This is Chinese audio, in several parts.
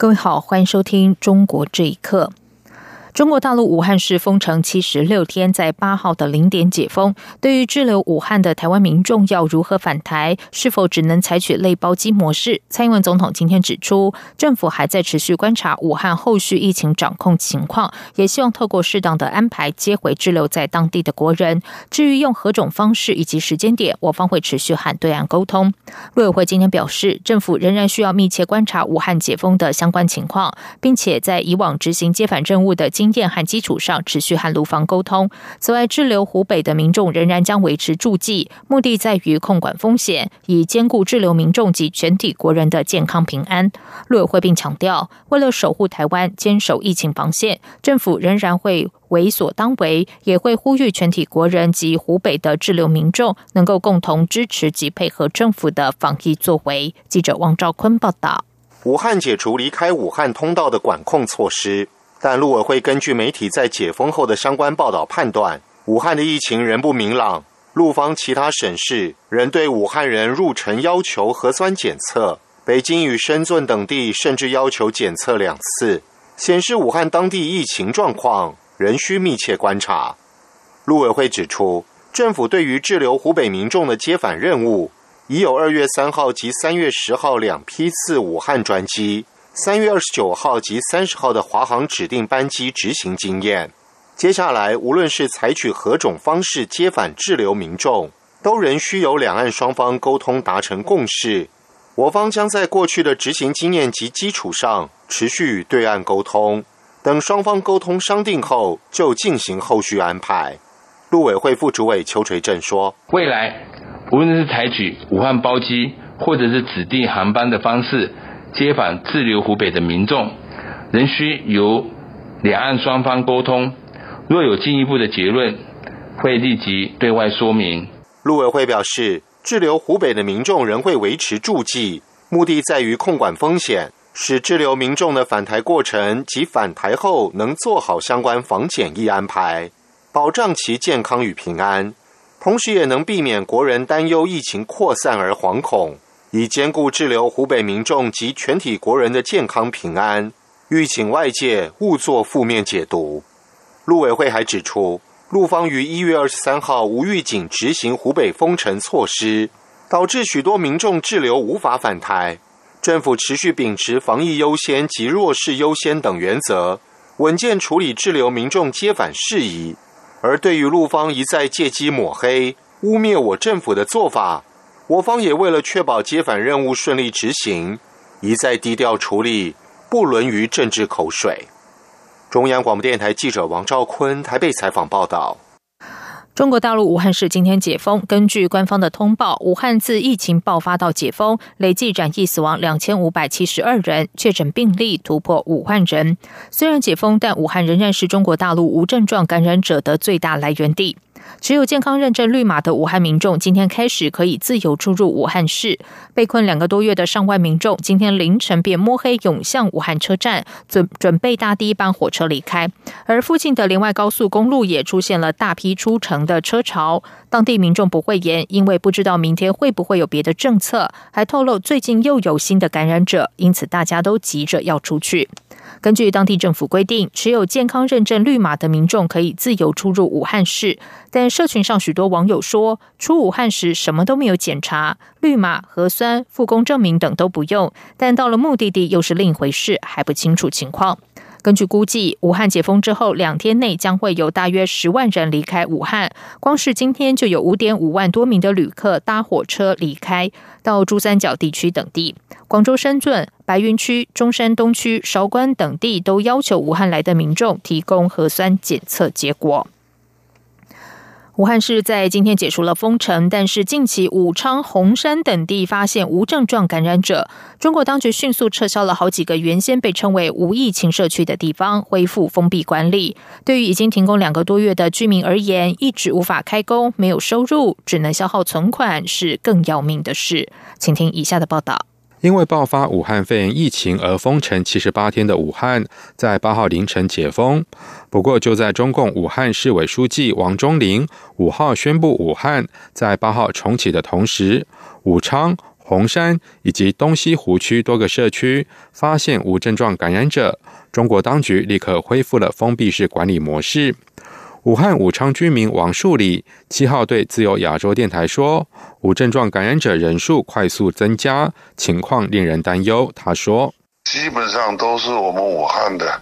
各位好，欢迎收听《中国这一刻》。中国大陆武汉市封城七十六天，在八号的零点解封。对于滞留武汉的台湾民众要如何返台，是否只能采取类包机模式？蔡英文总统今天指出，政府还在持续观察武汉后续疫情掌控情况，也希望透过适当的安排接回滞留在当地的国人。至于用何种方式以及时间点，我方会持续和对岸沟通。陆委会今天表示，政府仍然需要密切观察武汉解封的相关情况，并且在以往执行接返任务的经经验和基础上，持续和卢方沟通。此外，滞留湖北的民众仍然将维持驻记，目的在于控管风险，以兼顾滞留民众及全体国人的健康平安。陆委会并强调，为了守护台湾，坚守疫情防线，政府仍然会为所当为，也会呼吁全体国人及湖北的滞留民众能够共同支持及配合政府的防疫作为。记者王兆坤报道：武汉解除离开武汉通道的管控措施。但陆委会根据媒体在解封后的相关报道判断，武汉的疫情仍不明朗。陆方其他省市仍对武汉人入城要求核酸检测，北京与深圳等地甚至要求检测两次，显示武汉当地疫情状况仍需密切观察。陆委会指出，政府对于滞留湖北民众的接返任务，已有二月三号及三月十号两批次武汉专机。三月二十九号及三十号的华航指定班机执行经验，接下来无论是采取何种方式接返滞留民众，都仍需由两岸双方沟通达成共识。我方将在过去的执行经验及基础上，持续与对岸沟通，等双方沟通商定后，就进行后续安排。陆委会副主委邱垂正说：“未来无论是采取武汉包机，或者是指定航班的方式。”接返滞留湖北的民众，仍需由两岸双方沟通。若有进一步的结论，会立即对外说明。陆委会表示，滞留湖北的民众仍会维持住记，目的在于控管风险，使滞留民众的返台过程及返台后能做好相关防检疫安排，保障其健康与平安，同时也能避免国人担忧疫情扩散而惶恐。以兼顾滞留湖北民众及全体国人的健康平安，欲请外界勿作负面解读。陆委会还指出，陆方于一月二十三号无预警执行湖北封城措施，导致许多民众滞留无法返台。政府持续秉持防疫优先及弱势优先等原则，稳健处理滞留民众接返事宜。而对于陆方一再借机抹黑、污蔑我政府的做法，我方也为了确保接返任务顺利执行，一再低调处理，不沦于政治口水。中央广播电台记者王兆坤台北采访报道。中国大陆武汉市今天解封，根据官方的通报，武汉自疫情爆发到解封，累计染疫死亡两千五百七十二人，确诊病例突破五万人。虽然解封，但武汉仍然是中国大陆无症状感染者的最大来源地。持有健康认证绿码的武汉民众，今天开始可以自由出入武汉市。被困两个多月的上万民众，今天凌晨便摸黑涌向武汉车站，准准备搭第一班火车离开。而附近的连外高速公路也出现了大批出城的车潮。当地民众不讳言，因为不知道明天会不会有别的政策，还透露最近又有新的感染者，因此大家都急着要出去。根据当地政府规定，持有健康认证绿码的民众可以自由出入武汉市。但社群上许多网友说，出武汉时什么都没有检查，绿码、核酸、复工证明等都不用。但到了目的地又是另一回事，还不清楚情况。根据估计，武汉解封之后两天内将会有大约十万人离开武汉。光是今天就有五点五万多名的旅客搭火车离开，到珠三角地区等地。广州、深圳、白云区、中山东区、韶关等地都要求武汉来的民众提供核酸检测结果。武汉市在今天解除了封城，但是近期武昌、洪山等地发现无症状感染者，中国当局迅速撤销了好几个原先被称为无疫情社区的地方，恢复封闭管理。对于已经停工两个多月的居民而言，一直无法开工、没有收入、只能消耗存款，是更要命的事。请听以下的报道。因为爆发武汉肺炎疫情而封城七十八天的武汉，在八号凌晨解封。不过，就在中共武汉市委书记王忠林五号宣布武汉在八号重启的同时，武昌、洪山以及东西湖区多个社区发现无症状感染者，中国当局立刻恢复了封闭式管理模式。武汉武昌居民王树礼七号对自由亚洲电台说：“无症状感染者人数快速增加，情况令人担忧。”他说：“基本上都是我们武汉的，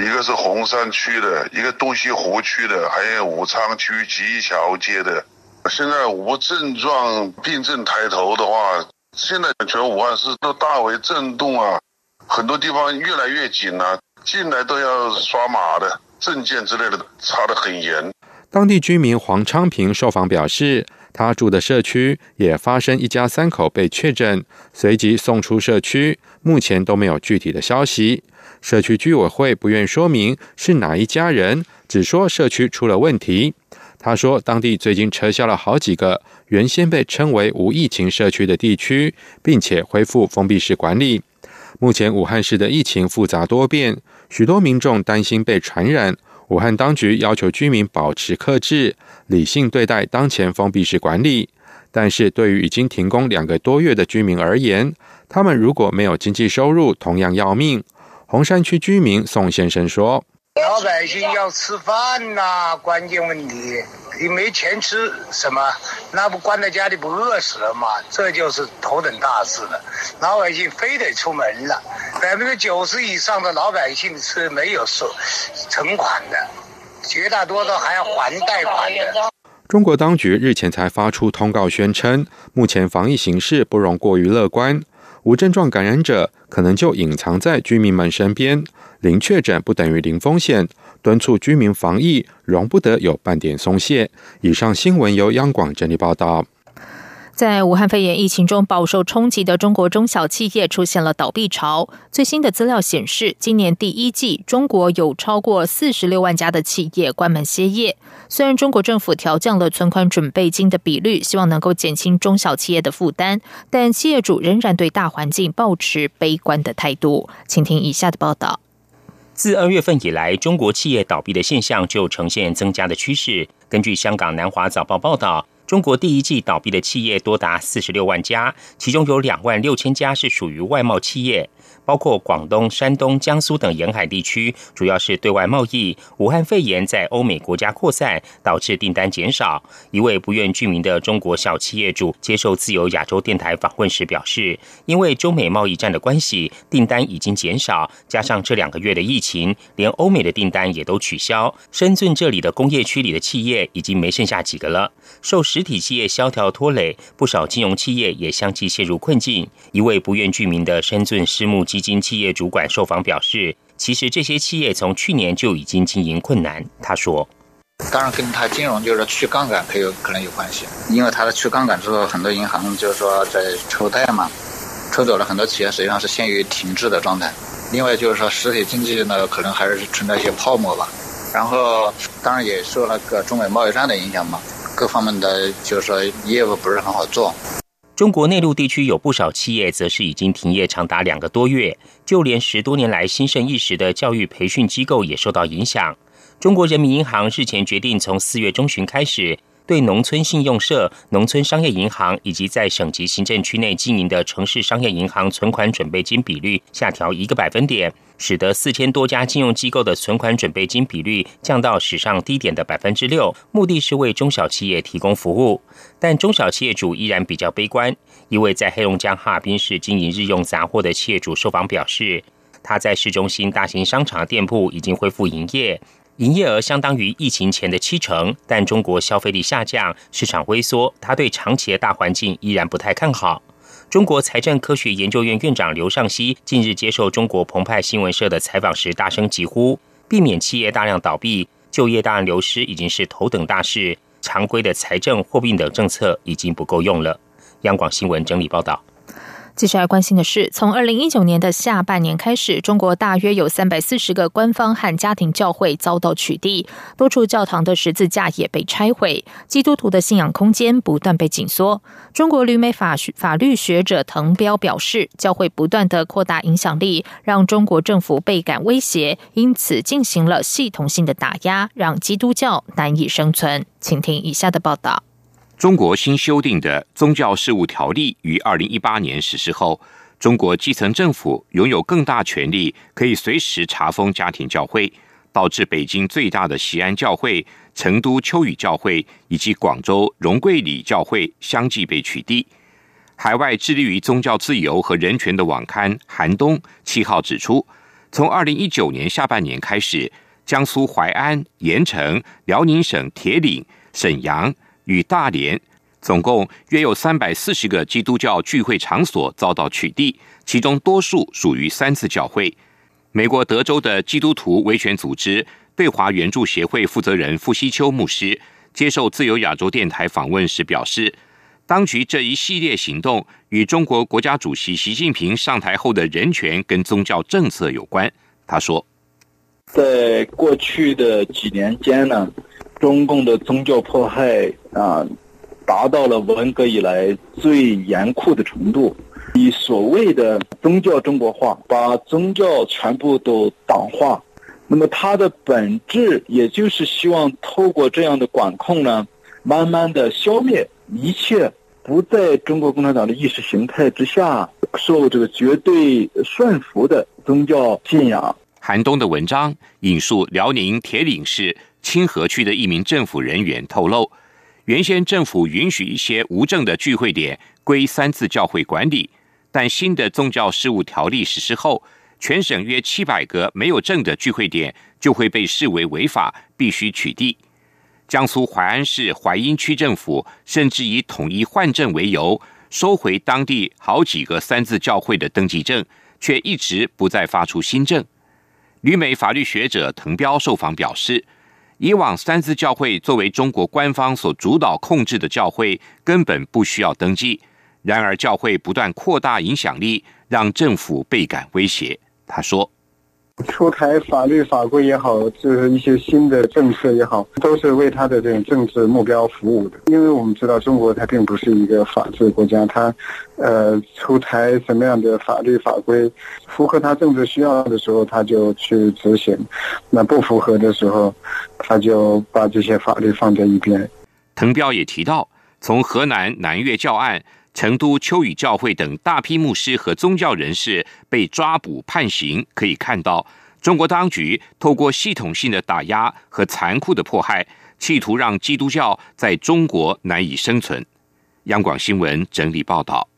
一个是洪山区的，一个东西湖区的，还有武昌区吉桥街的。现在无症状病症抬头的话，现在全武汉市都大为震动啊，很多地方越来越紧了，进来都要刷码的。”证件之类的查得很严。当地居民黄昌平受访表示，他住的社区也发生一家三口被确诊，随即送出社区，目前都没有具体的消息。社区居委会不愿说明是哪一家人，只说社区出了问题。他说，当地最近撤销了好几个原先被称为无疫情社区的地区，并且恢复封闭式管理。目前武汉市的疫情复杂多变。许多民众担心被传染，武汉当局要求居民保持克制、理性对待当前封闭式管理。但是对于已经停工两个多月的居民而言，他们如果没有经济收入，同样要命。洪山区居民宋先生说。老百姓要吃饭呐，关键问题，你没钱吃什么？那不关在家里不饿死了吗？这就是头等大事了。老百姓非得出门了，百分之九十以上的老百姓是没有收存款的，绝大多数还要还贷款的。中国当局日前才发出通告，宣称目前防疫形势不容过于乐观，无症状感染者可能就隐藏在居民们身边。零确诊不等于零风险，敦促居民防疫，容不得有半点松懈。以上新闻由央广整理报道。在武汉肺炎疫情中饱受冲击的中国中小企业出现了倒闭潮。最新的资料显示，今年第一季，中国有超过四十六万家的企业关门歇业。虽然中国政府调降了存款准备金的比率，希望能够减轻中小企业的负担，但企业主仍然对大环境保持悲观的态度。请听以下的报道。自二月份以来，中国企业倒闭的现象就呈现增加的趋势。根据香港南华早报报道，中国第一季倒闭的企业多达四十六万家，其中有两万六千家是属于外贸企业。包括广东、山东、江苏等沿海地区，主要是对外贸易。武汉肺炎在欧美国家扩散，导致订单减少。一位不愿具名的中国小企业主接受自由亚洲电台访问时表示：“因为中美贸易战的关系，订单已经减少，加上这两个月的疫情，连欧美的订单也都取消。深圳这里的工业区里的企业已经没剩下几个了。受实实体企业萧条拖累，不少金融企业也相继陷入困境。”一位不愿具名的深圳私募。基金企业主管受访表示：“其实这些企业从去年就已经经营困难。”他说：“当然跟他金融就是去杠杆可有可能有关系，因为他的去杠杆之后，很多银行就是说在抽贷嘛，抽走了很多企业，实际上是陷于停滞的状态。另外就是说实体经济呢，可能还是存在一些泡沫吧。然后当然也受那个中美贸易战的影响嘛，各方面的就是说业务不是很好做。”中国内陆地区有不少企业，则是已经停业长达两个多月，就连十多年来兴盛一时的教育培训机构也受到影响。中国人民银行日前决定，从四月中旬开始。对农村信用社、农村商业银行以及在省级行政区内经营的城市商业银行存款准备金比率下调一个百分点，使得四千多家金融机构的存款准备金比率降到史上低点的百分之六。目的是为中小企业提供服务，但中小企业主依然比较悲观。一位在黑龙江哈尔滨市经营日用杂货的企业主受访表示，他在市中心大型商场店铺已经恢复营业。营业额相当于疫情前的七成，但中国消费力下降，市场萎缩，他对长期的大环境依然不太看好。中国财政科学研究院院长刘尚希近日接受中国澎湃新闻社的采访时，大声疾呼：避免企业大量倒闭、就业大量流失已经是头等大事。常规的财政、货币等政策已经不够用了。央广新闻整理报道。接下来关心的是，从二零一九年的下半年开始，中国大约有三百四十个官方和家庭教会遭到取缔，多处教堂的十字架也被拆毁，基督徒的信仰空间不断被紧缩。中国旅美法法律学者滕彪表示，教会不断的扩大影响力，让中国政府倍感威胁，因此进行了系统性的打压，让基督教难以生存。请听以下的报道。中国新修订的宗教事务条例于二零一八年实施后，中国基层政府拥有更大权力，可以随时查封家庭教会，导致北京最大的西安教会、成都秋雨教会以及广州荣桂里教会相继被取缔。海外致力于宗教自由和人权的网刊《寒冬》七号指出，从二零一九年下半年开始，江苏淮安、盐城、辽宁省铁岭、沈阳。与大连总共约有三百四十个基督教聚会场所遭到取缔，其中多数属于三次教会。美国德州的基督徒维权组织对华援助协会负责人傅西秋牧师接受自由亚洲电台访问时表示，当局这一系列行动与中国国家主席习近平上台后的人权跟宗教政策有关。他说，在过去的几年间呢。中共的宗教迫害啊，达到了文革以来最严酷的程度。以所谓的宗教中国化，把宗教全部都党化。那么它的本质，也就是希望透过这样的管控呢，慢慢的消灭一切不在中国共产党的意识形态之下受这个绝对顺服的宗教信仰。韩东的文章引述辽宁铁岭市。清河区的一名政府人员透露，原先政府允许一些无证的聚会点归三次教会管理，但新的宗教事务条例实施后，全省约七百个没有证的聚会点就会被视为违法，必须取缔。江苏淮安市淮阴区政府甚至以统一换证为由，收回当地好几个三字教会的登记证，却一直不再发出新证。旅美法律学者滕彪受访表示。以往三自教会作为中国官方所主导控制的教会，根本不需要登记。然而，教会不断扩大影响力，让政府倍感威胁。他说。出台法律法规也好，就是一些新的政策也好，都是为他的这种政治目标服务的。因为我们知道，中国它并不是一个法治国家，它，呃，出台什么样的法律法规，符合他政治需要的时候，他就去执行；那不符合的时候，他就把这些法律放在一边。滕彪也提到，从河南南岳教案。成都秋雨教会等大批牧师和宗教人士被抓捕判刑，可以看到中国当局透过系统性的打压和残酷的迫害，企图让基督教在中国难以生存。央广新闻整理报道。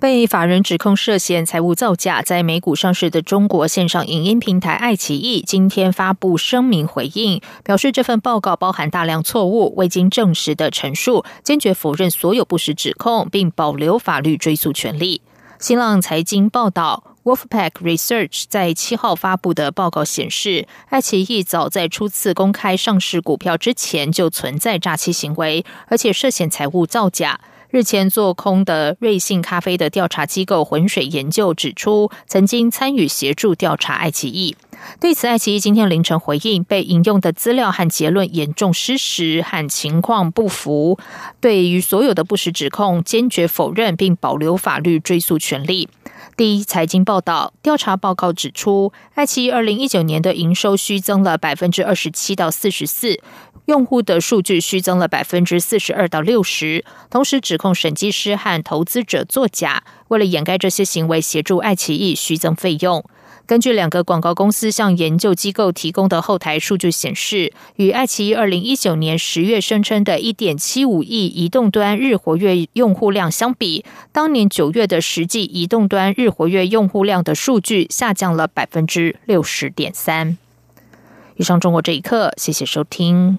被法人指控涉嫌财务造假，在美股上市的中国线上影音平台爱奇艺今天发布声明回应，表示这份报告包含大量错误、未经证实的陈述，坚决否认所有不实指控，并保留法律追诉权利。新浪财经报道，Wolfpack Research 在七号发布的报告显示，爱奇艺早在初次公开上市股票之前就存在诈欺行为，而且涉嫌财务造假。日前做空的瑞幸咖啡的调查机构浑水研究指出，曾经参与协助调查爱奇艺。对此，爱奇艺今天凌晨回应，被引用的资料和结论严重失实和情况不符，对于所有的不实指控坚决否认，并保留法律追诉权利。第一财经报道，调查报告指出，爱奇艺二零一九年的营收虚增了百分之二十七到四十四，用户的数据虚增了百分之四十二到六十，同时指控审计师和投资者作假，为了掩盖这些行为，协助爱奇艺虚增费用。根据两个广告公司向研究机构提供的后台数据显示，与爱奇艺二零一九年十月声称的一点七五亿移动端日活跃用户量相比，当年九月的实际移动端日活跃用户量的数据下降了百分之六十点三。以上中国这一刻，谢谢收听。